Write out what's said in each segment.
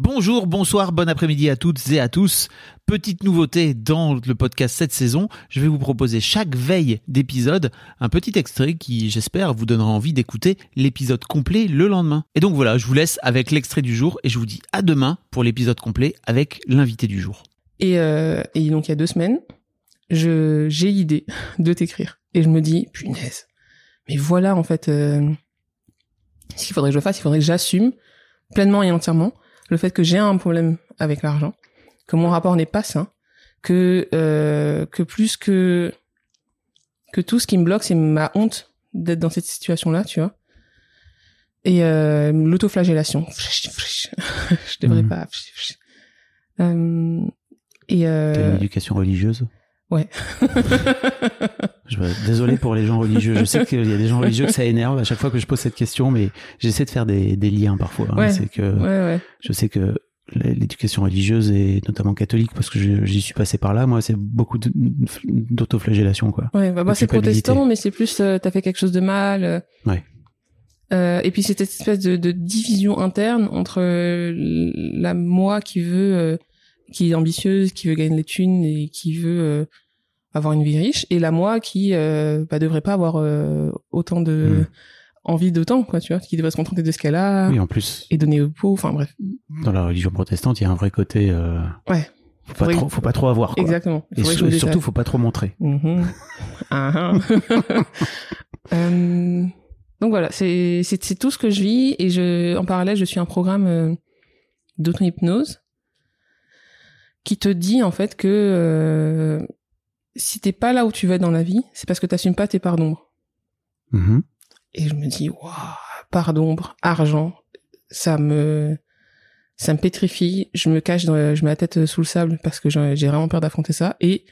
Bonjour, bonsoir, bon après-midi à toutes et à tous. Petite nouveauté dans le podcast cette saison, je vais vous proposer chaque veille d'épisode un petit extrait qui, j'espère, vous donnera envie d'écouter l'épisode complet le lendemain. Et donc voilà, je vous laisse avec l'extrait du jour et je vous dis à demain pour l'épisode complet avec l'invité du jour. Et, euh, donc il y a deux semaines, j'ai l'idée de t'écrire et je me dis punaise, mais voilà en fait euh, ce qu'il faudrait que je fasse, il faudrait que j'assume pleinement et entièrement le fait que j'ai un problème avec l'argent, que mon rapport n'est pas sain, que euh, que plus que que tout ce qui me bloque c'est ma honte d'être dans cette situation là, tu vois. Et euh, l'autoflagellation. je devrais Mhm. pas. Euh, et T'as une euh, éducation religieuse? Ouais. Désolé pour les gens religieux. Je sais qu'il y a des gens religieux que ça énerve à chaque fois que je pose cette question, mais j'essaie de faire des, des liens parfois. hein. Ouais. C'est que ouais, ouais. je sais que l'éducation religieuse et notamment catholique parce que j'y suis passé par là moi c'est beaucoup d'autoflagellation quoi Ouais, bah moi c'est protestant, mais c'est plus euh, t'as fait quelque chose de mal. euh. Ouais. Euh, et puis c'est cette espèce de, de division interne entre euh, la moi qui veut, euh, qui est ambitieuse, qui veut gagner des thunes et qui veut euh, avoir une vie riche, et la moi qui euh, bah, devrait pas avoir euh, autant de Mm. envie d'autant, quoi, tu vois, qui devrait se contenter de ce qu'elle a oui en plus et donner au pot. Enfin bref. dans la religion protestante il y a un vrai côté euh, Ouais. faut pas trop faut pas trop avoir quoi. Exactement. Et me surtout détache. faut pas trop montrer Mhm. Ah. Euh, donc voilà, c'est tout ce que je vis et je en parallèle je suis un programme d'auto-hypnose qui te dit en fait que euh, si t'es pas là où tu veux être dans la vie, c'est parce que t'assumes pas tes parts d'ombre. Mhm. Et je me dis waouh, part d'ombre, argent, ça me ça me pétrifie, je me cache, dans, je mets la tête sous le sable parce que j'ai vraiment peur d'affronter ça et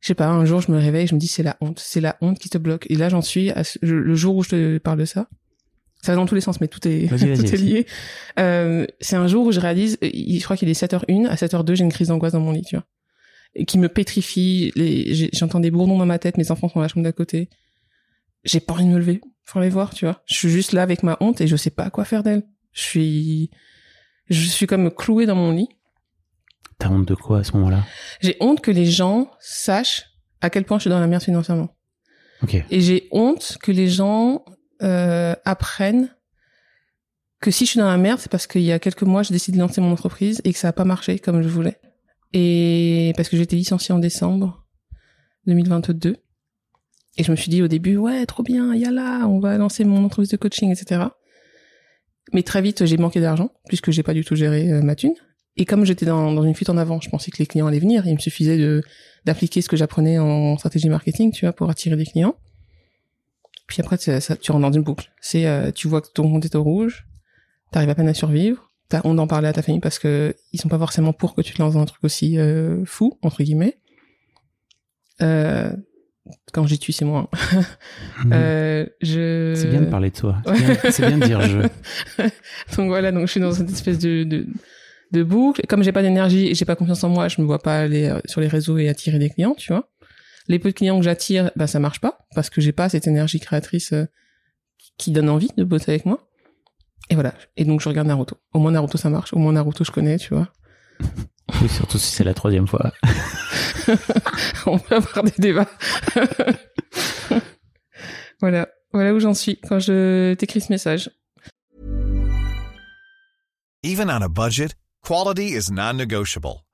je sais pas, un jour je me réveille, je me dis c'est la honte, c'est la honte qui te bloque. Et là j'en suis à ce- je- le jour où je te parle de ça. Ça va dans tous les sens, mais tout est, Vas-y, vas-y, tout est vas-y. lié. Euh, c'est un jour où je réalise, euh, je crois qu'il est 7h01, à 7h02 j'ai une crise d'angoisse dans mon lit, tu vois. Et qui me pétrifie, les, j'entends des bourdons dans ma tête, mes enfants sont dans la chambre d'à côté. J'ai pas envie de me lever pour les voir, tu vois. Je suis juste là avec ma honte et je sais pas quoi faire d'elle. Je suis, je suis comme clouée dans mon lit. t'as honte de quoi à ce moment là J'ai honte que les gens sachent à quel point je suis dans la merde financièrement. ok Et j'ai honte que les gens euh, apprennent que si je suis dans la merde, c'est parce qu'il y a quelques mois, j'ai décidé de lancer mon entreprise et que ça n'a pas marché comme je voulais. Et parce que j'ai été licenciée en décembre 2022. Et je me suis dit au début, ouais, trop bien, yalla, on va lancer mon entreprise de coaching, etc. Mais très vite, j'ai manqué d'argent, puisque j'ai pas du tout géré euh, ma thune. Et comme j'étais dans, une fuite en avant, je pensais que les clients allaient venir. Il me suffisait d'appliquer ce que j'apprenais en stratégie marketing, tu vois, pour attirer des clients. Puis après, ça, tu rentres dans une boucle. C'est, euh, tu vois que ton compte est au rouge, t'arrives à peine à survivre, t'as honte d'en parler à ta famille parce que ils sont pas forcément pour que tu te lances dans un truc aussi euh, fou entre guillemets. Euh, quand j'y tue, c'est moi. hein. Mhm. Euh, je. c'est bien de parler de c'est bien, c'est bien de dire je donc voilà, donc je suis dans cette espèce de, de, de boucle. Comme j'ai pas d'énergie et j'ai pas confiance en moi, je me vois pas aller euh, sur les réseaux et attirer des clients, tu vois. Les peu de clients que j'attire, bah ça marche pas parce que j'ai pas cette énergie créatrice euh, qui donne envie de bosser avec moi. Et voilà. Et donc je regarde Naruto. Au moins Naruto ça marche. Au moins Naruto je connais, tu vois. oui, surtout si c'est la troisième fois On peut avoir des débats. voilà. Voilà où j'en suis quand je t'écris ce message. Even on a budget, quality is non-negotiable.